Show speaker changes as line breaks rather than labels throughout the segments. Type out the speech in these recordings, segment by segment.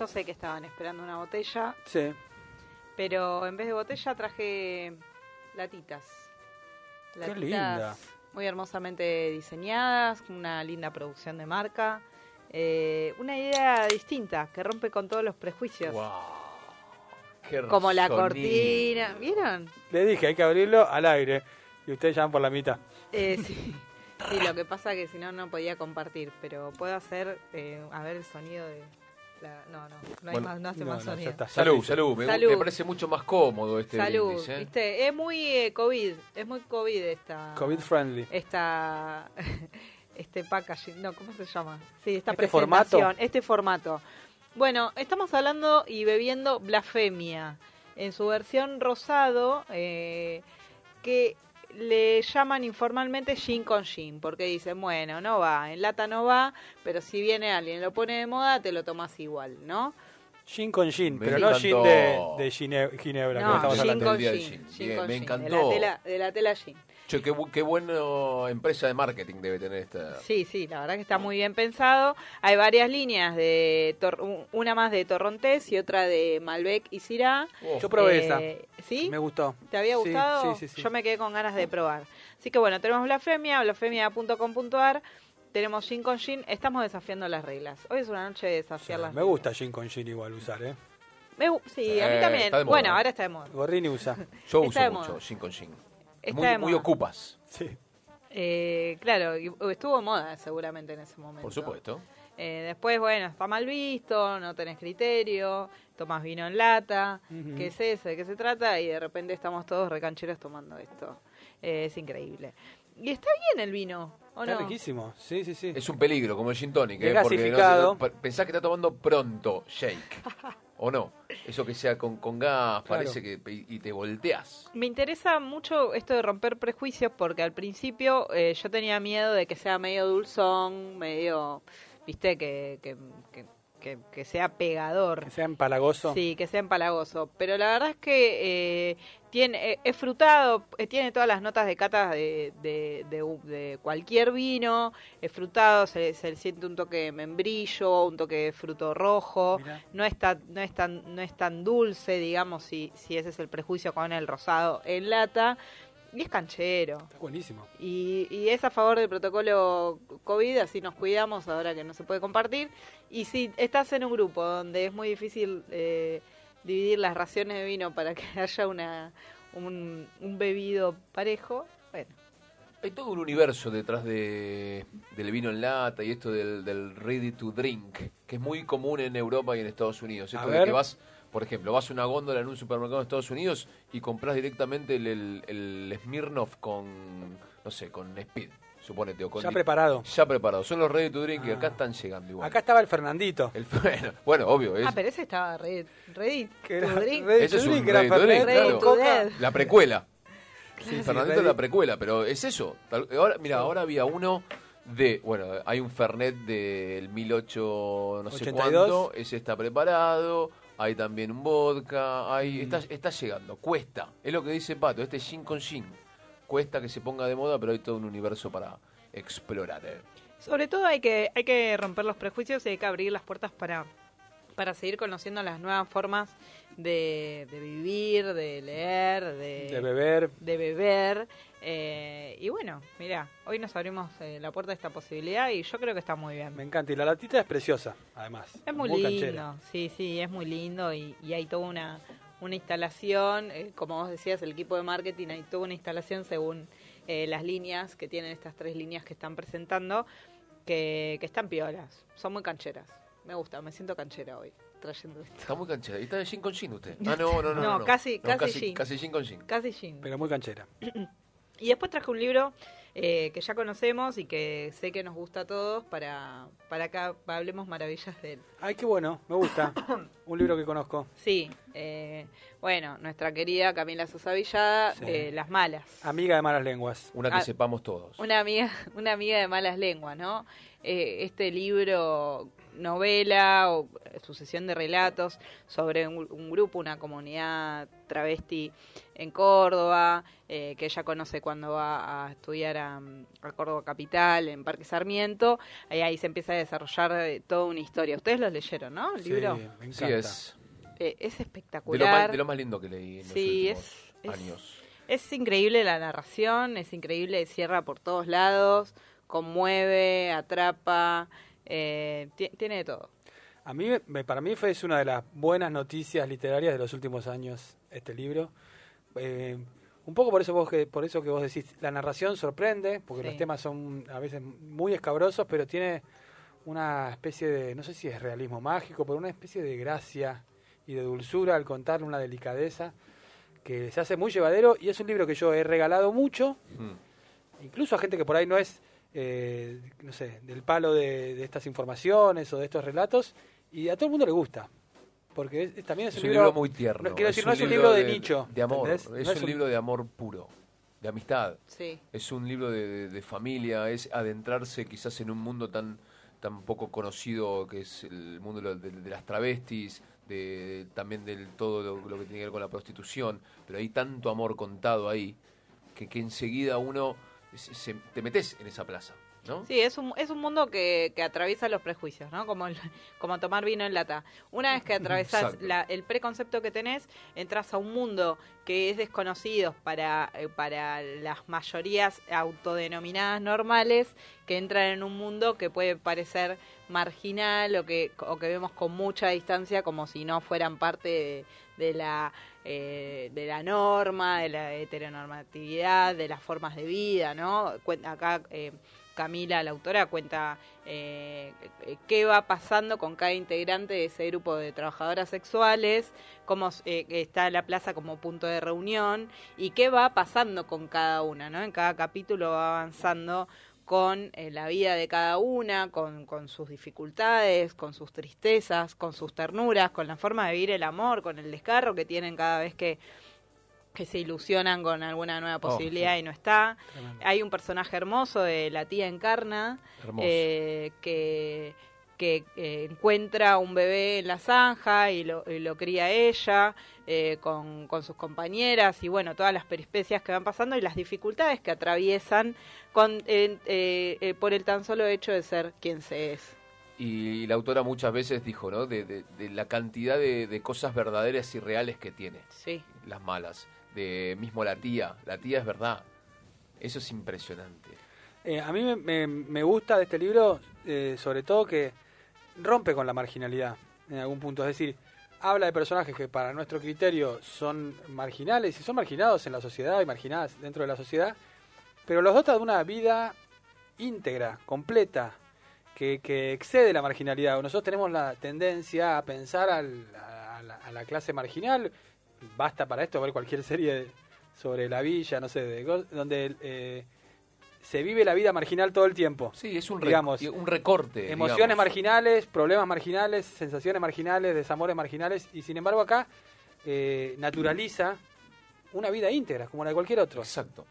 Yo sé que estaban esperando una botella,
Sí.
pero en vez de botella traje latitas.
Qué linda.
Muy hermosamente diseñadas, una linda producción de marca. eh, una idea distinta que rompe con todos los prejuicios.
Qué
Como la cortina. ¿Vieron?
Le dije, hay que abrirlo al aire. Y ustedes ya van por la mitad.
Eh, sí. Sí, lo que pasa que si no, no podía compartir. Pero puedo hacer, eh, a ver el sonido de. La- No, no, no, hay
Bueno,
más, no hace
No,
más
no, ya
sonido.
Salud, salud. Me,
Salud.
me parece mucho más cómodo este
Salud,
brindis, ¿eh?
¿viste? Es muy eh, COVID, es muy COVID esta.
COVID friendly.
Esta. Este packaging, no, ¿cómo se llama? Sí, esta
¿Este
presentación,
formato?
este formato. Bueno, estamos hablando y bebiendo Blasfemia en su versión rosado, eh, que le llaman informalmente gin con gin, porque dicen, bueno, no va, en lata no va, pero si viene alguien y lo pone de moda, te lo tomas igual, ¿no?
Gin con gin,
Me
pero no gin
encantó.
de, de gine- ginebra, que
No,
estamos
gin
hablando.
con
del día del
gin,
gin.
gin
Bien, me
gin,
encantó.
De la tela, de la tela gin.
Che, qué, bu- qué buena empresa de marketing debe tener esta.
Sí, sí, la verdad que está muy bien pensado. Hay varias líneas de una más de Torrontés y otra de Malbec y Syrah.
Oh,
Yo probé
Eh,
esa.
¿Sí?
Me gustó.
¿Te había gustado?
Sí, sí, sí.
Yo me quedé con ganas de probar. Así que bueno, tenemos Blasfemia, blasfemia.com.ar, tenemos Gin con Gin, estamos desafiando las reglas. Hoy es una noche de desafiar
Sí,
las
me
reglas.
gusta gin con gin igual usar, ¿eh?
Me sí, a mí
Eh,
también. Bueno, ahora está de moda.
Gorrini usa.
Yo
está de
uso mucho
moda.
gin con gin.
Está
muy,
de
muy ocupas,
Sí.
Eh, claro, y- estuvo de moda seguramente en ese momento.
por supuesto.
Eh, después, bueno, está mal visto, no tenés criterio, tomás vino en lata,
Ujú.
¿qué es eso? ¿De qué se trata? Y de repente estamos todos recancheros tomando esto. Eh, es increíble. Y está bien el vino, ¿o
Está
no?
riquísimo. Sí, sí, sí.
Es un peligro, como el gin tonic. ¿eh? Porque no- pa- pensás que está tomando pronto shake. ¿O no? Eso que sea con, con gas,
Claro.
parece que. Y, y te volteas.
Me interesa mucho esto de romper prejuicios porque al principio eh, yo tenía miedo de que sea medio dulzón, medio, viste, que, que, que, que- que sea pegador.
Que sea empalagoso.
Sí, que sea empalagoso. Pero la verdad es que eh, tiene, eh, es frutado, eh, tiene todas las notas de catas de, de, de- de cualquier vino. Es frutado, se, se siente un toque de membrillo, un toque de fruto rojo.
Mirá.
No es, tan, no, es tan, no es tan dulce, digamos, si, si ese es el prejuicio con el rosado en lata. Y es canchero.
Está buenísimo.
Y, y es a favor del protocolo COVID, así nos cuidamos ahora que no se puede compartir. Y si estás en un grupo donde es muy difícil eh, dividir las raciones de vino para que haya una un, un bebido parejo, bueno,
Hay todo un universo detrás de, del vino en lata y esto del, del ready to drink, que es muy común en Europa y en Estados Unidos.
A
Esto de
ver.
que vas, por ejemplo, vas a una góndola en un supermercado de Estados Unidos y compras directamente el, el, el Smirnoff con, no sé, con Speed, suponete. O con
Ya preparado.
Ya preparado. Son los ready to drink y
Ah.
acá están llegando igual.
Acá estaba el Fernandito.
El- bueno, bueno, obvio. Es,
ah, pero ese estaba ready, ready
Que
to
era
drink.
ready
Ese
to
es un
drink, era
ready to drink,
Fernet
claro.
to
con coca.
La precuela.
Sí, sí,
Fernandito
ready.
es la precuela, pero es eso. Tal- Ahora, mira, ahora había uno de, bueno, hay un Fernet del 18 no sé
82.
cuánto, ese está preparado, hay también un vodka, hay, está, está llegando, cuesta, es lo que dice Pato, este gin con gin, cuesta que se ponga de moda, pero hay todo un universo para explorar. eh.
Sobre todo hay que, hay que romper los prejuicios y hay que abrir las puertas para, para seguir conociendo las nuevas formas de, de vivir, de leer, de,
De beber.
de beber. eh, y bueno, mira, hoy nos abrimos eh, la puerta a esta posibilidad y yo creo que está muy bien.
Me encanta. Y la latita es preciosa, además.
Es muy,
canchera.
lindo, sí, sí, es muy lindo y, y hay toda una, una instalación, eh, como vos decías, el equipo de marketing, hay toda una instalación según eh, las líneas que tienen estas tres líneas que están presentando, que, que están piolas, son muy cancheras. Me gusta, me siento canchera hoy trayendo esto.
Está muy canchera, ¿y está de gin con gin usted? Ah, no, no, no.
No,
no,
casi-
No,
casi
casi, casi gin con gin.
Casi gin.
Pero muy canchera.
Y después traje un libro eh, que ya conocemos y que sé que nos gusta a todos para, para que hablemos maravillas de él.
Ay, qué bueno, me gusta. Un libro que conozco.
Sí, eh, bueno, nuestra querida Camila Sosa Villada,
Sí.
eh, Las Malas.
Amiga de malas lenguas.
Una que
Ah,
sepamos todos.
Una amiga, una amiga de malas lenguas, ¿no? Eh, este libro, novela o eh, sucesión de relatos sobre un, un grupo, una comunidad travesti en Córdoba, eh, que ella conoce cuando va a estudiar a, a Córdoba Capital, en Parque Sarmiento, y ahí se empieza a desarrollar eh, toda una historia. Ustedes lo leyeron, ¿no? El
Sí,
libro.
me
Sí,
encanta.
es
Eh, es
de lo,
espectacular.
más, de lo más lindo que leí en
Sí,
los
es-
últimos
es-
años.
Es increíble la narración, es increíble, cierra por todos lados, conmueve, atrapa, eh, ti- tiene de todo.
A mí, me- para mí fue es una de las buenas noticias literarias de los últimos años este libro. Eh, un poco por eso vos que por eso que vos decís, la narración sorprende, porque
Sí.
los temas son a veces muy escabrosos, pero tiene una especie de, no sé si es realismo mágico, pero una especie de gracia y de dulzura al contar una delicadeza que se hace muy llevadero y es un libro que yo he regalado mucho,
Mm.
incluso a gente que por ahí no es, eh, no sé, del palo de, de estas informaciones o de estos relatos, y a todo el mundo le gusta. Porque es- es- también es,
Es
un
un libro muy tierno.
no, quiero decir, no es un libro de,
de
nicho.
De amor.
¿entendés?
Es
No
un libro de amor puro, de amistad.
Sí.
Es un libro de, de- de familia, es adentrarse quizás en un mundo tan, tan poco conocido que es el mundo de, lo- de- de las travestis, de, también del todo lo, lo que tiene que ver con la prostitución, pero hay tanto amor contado ahí que, que enseguida uno se- se- te metes en esa plaza, ¿no?
Sí, es un, es un mundo que, que atraviesa los prejuicios, ¿no? Como, el- como tomar vino en lata. Una vez que atravesás
Exacto.
la- el preconcepto que tenés, entras a un mundo que es desconocido para, eh, para las mayorías autodenominadas normales, que entran en un mundo que puede parecer marginal o que, o que vemos con mucha distancia como si no fueran parte de, de la eh, de la norma, de la heteronormatividad, de las formas de vida, ¿no? Acá eh, Camila, la autora, cuenta eh, qué va pasando con cada integrante de ese grupo de trabajadoras sexuales, cómo eh, está la plaza como punto de reunión y qué va pasando con cada una, ¿no? En cada capítulo va avanzando con eh, la vida de cada una, con, con sus dificultades, con sus tristezas, con sus ternuras, con la forma de vivir el amor, con el descarro que tienen cada vez que, que se ilusionan con alguna nueva posibilidad y no está.
Tremendo.
Hay un personaje hermoso de la tía Encarna,
Hermoso.
eh, que, que eh, encuentra un bebé en la zanja y lo, y lo cría ella eh, con, con sus compañeras y bueno, todas las peripecias que van pasando y las dificultades que atraviesan con, eh, eh, eh, por el tan solo hecho de ser quien se es.
Y la autora muchas veces dijo, ¿no? De, de- de la cantidad de, de cosas verdaderas y reales que tiene,
Sí,
las malas. De mismo la tía, la tía es verdad. Eso es impresionante.
Eh, a mí me, me- me gusta de este libro, eh, sobre todo que rompe con la marginalidad en algún punto. Es decir, habla de personajes que para nuestro criterio son marginales y son marginados en la sociedad y marginadas dentro de la sociedad, pero los dota de una vida íntegra, completa, que, excede la marginalidad. Nosotros tenemos la tendencia a pensar al- a, la, clase marginal, basta para esto ver cualquier serie sobre la villa, no sé, de, donde eh, se vive la vida marginal todo el tiempo.
Sí, es un,
Digamos,
un recorte.
Emociones
digamos.
marginales, problemas marginales, sensaciones marginales, desamores marginales, y sin embargo acá eh, naturaliza una vida íntegra, como la de cualquier otro.
Exacto.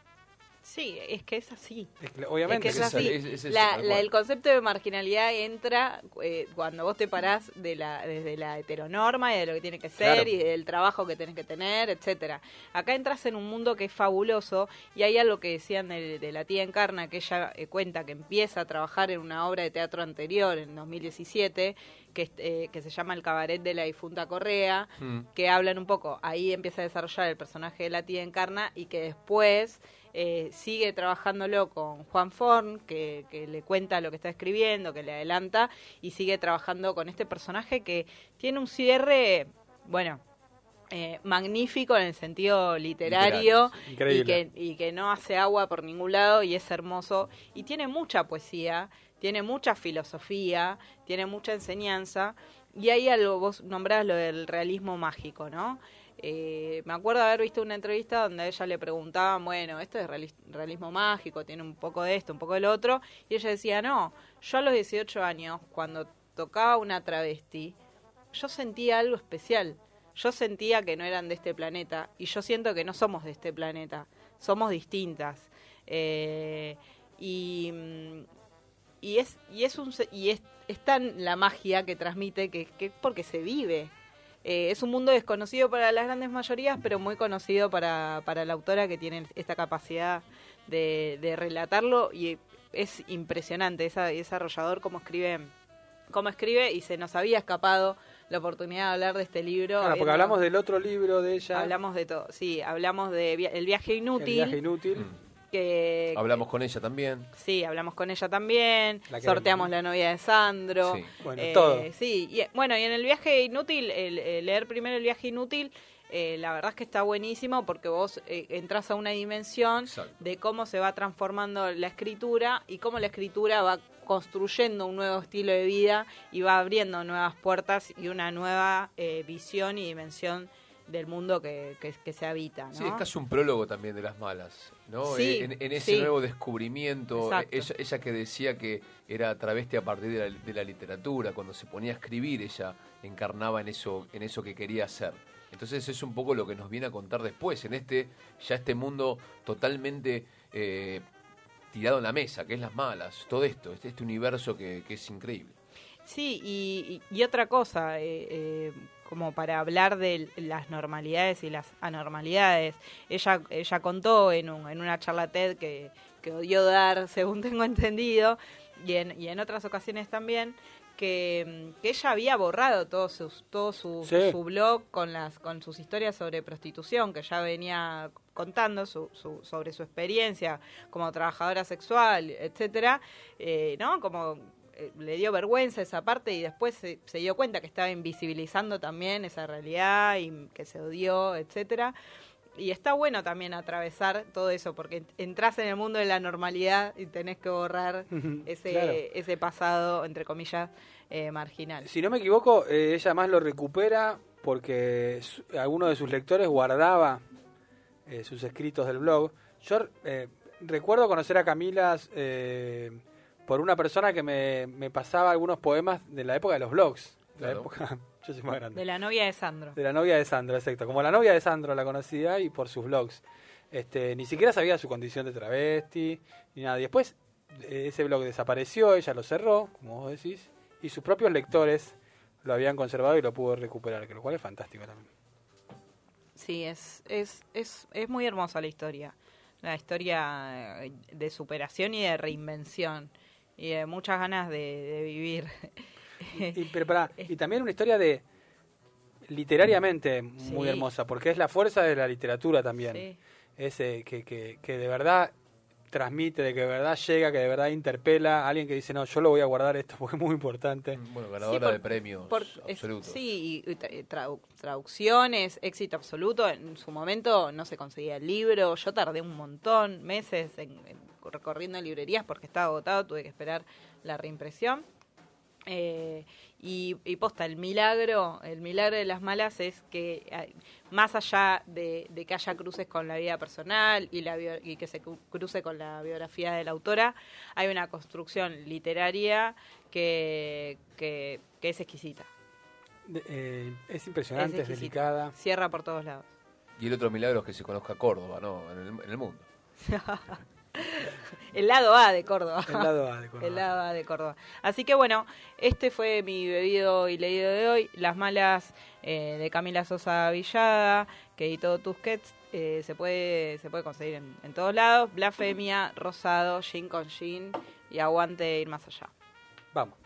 Sí, es que es así.
Es que, Obviamente.
Es que es
es
así.
es- es eso,
La-
tal
la-
cual.
el concepto de marginalidad entra eh, cuando vos te parás de la, desde la heteronorma y de lo que tiene que ser
Claro.
y del trabajo que tenés que tener, etcétera. Acá entras en un mundo que es fabuloso y hay algo que decían de, de la tía Encarna, que ella eh, cuenta que empieza a trabajar en una obra de teatro anterior, en 2017, que, eh, que se llama El cabaret de la difunta Correa,
Mm.
que hablan un poco, ahí empieza a desarrollar el personaje de la tía Encarna y que después eh, sigue trabajándolo con Juan Forn, que, que le cuenta lo que está escribiendo, que le adelanta, y sigue trabajando con este personaje que tiene un cierre, bueno, eh, magnífico en el sentido literario, y, que, y que no hace agua por ningún lado y es hermoso, y tiene mucha poesía, tiene mucha filosofía, tiene mucha enseñanza, y ahí algo, vos nombrás lo del realismo mágico, ¿no? eh, me acuerdo haber visto una entrevista donde a ella le preguntaban, bueno, esto es reali- realismo mágico, tiene un poco de esto, un poco del otro, y ella decía, no, yo a los 18 años, cuando tocaba una travesti, yo sentía algo especial. Yo sentía que no eran de este planeta y yo siento que no somos de este planeta, somos distintas. Eh, y, mm, y es y es un y es, es tan la magia que transmite que, que es porque se vive. Eh, es un mundo desconocido para las grandes mayorías, pero muy conocido para, para la autora que tiene esta capacidad de, de relatarlo y es impresionante, es desarrollador cómo escribe, cómo escribe y se nos había escapado la oportunidad de hablar de este libro.
Claro, porque
habiendo-
hablamos del otro libro de ella,
Hablamos de todo, sí, hablamos de via- El viaje
El
inútil,
viaje inútil.
Mm.
Que
Hablamos con ella también.
Sí, hablamos con ella también,
La
sorteamos la novia de Sandro.
Sí.
Bueno,
Eh,
todo.
Sí, y, bueno, y en el viaje inútil, el, el leer primero el viaje inútil, eh, la verdad es que está buenísimo porque vos eh, entras a una dimensión
Exacto.
de cómo se va transformando la escritura y cómo la escritura va construyendo un nuevo estilo de vida y va abriendo nuevas puertas y una nueva eh, visión y dimensión del mundo que, que, que se habita. ¿no?
Sí, es casi un prólogo también de las malas, ¿no?
Sí,
en, en ese
sí.
nuevo descubrimiento, ella, ella que decía que era travesti a partir de la, de la literatura, cuando se ponía a escribir ella encarnaba en eso, en eso que quería hacer. Entonces es un poco lo que nos viene a contar después, en este, ya este mundo totalmente eh, tirado en la mesa, que es las malas, todo esto, este, este universo que, que es increíble.
Sí, y, y- y otra cosa, eh, eh, como para hablar de las normalidades y las anormalidades, ella, ella contó en, un, en una charla TED que, que odió dar, según tengo entendido, y en, y en otras ocasiones también, que, que ella había borrado todo, sus, todo su,
Sí.
su blog con, las, con sus historias sobre prostitución, que ya venía contando su, su- sobre su experiencia como trabajadora sexual, etcétera, eh, ¿no? Como eh, le dio vergüenza esa parte y después se, se dio cuenta que estaba invisibilizando también esa realidad y que se odió, etcétera. Y está bueno también atravesar todo eso, porque entras en el mundo de la normalidad y tenés que borrar ese,
Claro.
ese pasado, entre comillas, eh, marginal.
Si no me equivoco, eh, ella más lo recupera porque su- alguno de sus lectores guardaba sus escritos del blog. Yo recuerdo conocer a Camila eh, por una persona que me, me pasaba algunos poemas de la época de los blogs. La época, yo soy más grande.
De la novia de Sandro.
De la novia de Sandro, exacto. Como la novia de Sandro la conocía y por sus blogs. Este, ni siquiera sabía su condición de travesti, ni nada. Y después eh, ese blog desapareció, ella lo cerró, como vos decís, y sus propios lectores lo habían conservado y lo pudo recuperar, que lo cual es fantástico también.
Sí, es, es, es, es muy hermosa la historia. La historia eh, de superación y de reinvención. Y de muchas ganas de, de vivir.
Y, pero pará, y también una historia de literariamente muy
Sí.
hermosa, porque es la fuerza de la literatura también.
Sí.
ese que, que, que de verdad transmite, de que de verdad llega, que de verdad interpela a alguien que dice, no, yo lo voy a guardar esto porque es muy importante.
Bueno, ganadora
por-
de premios
Por- es- sí, y tra- tradu- traducciones, éxito absoluto. En su momento no se conseguía el libro. Yo tardé un montón, meses, en, en- recorriendo librerías porque estaba agotado. Tuve que esperar la reimpresión. Eh, y, y posta, el milagro, el milagro de las malas es que eh, más allá de, de que haya cruces con la vida personal y, la bio- y que se cru- cruce con la biografía de la autora, hay una construcción literaria que, que, que es exquisita.
De- eh, es impresionante, es,
exquisita.
delicada.
Cierra por todos lados.
Y el otro milagro es que se conozca Córdoba, ¿no? En el, en el mundo.
El lado A de Córdoba.
El lado A de Córdoba.
El lado A de Córdoba. Así que bueno, este fue mi bebido y leído de hoy. Las malas eh, de Camila Sosa Villada, que editó Tusquets. eh, se puede se puede conseguir en, en todos lados. Blasfemia, Rosado, Gin con Gin y Aguante ir más allá.
Vamos.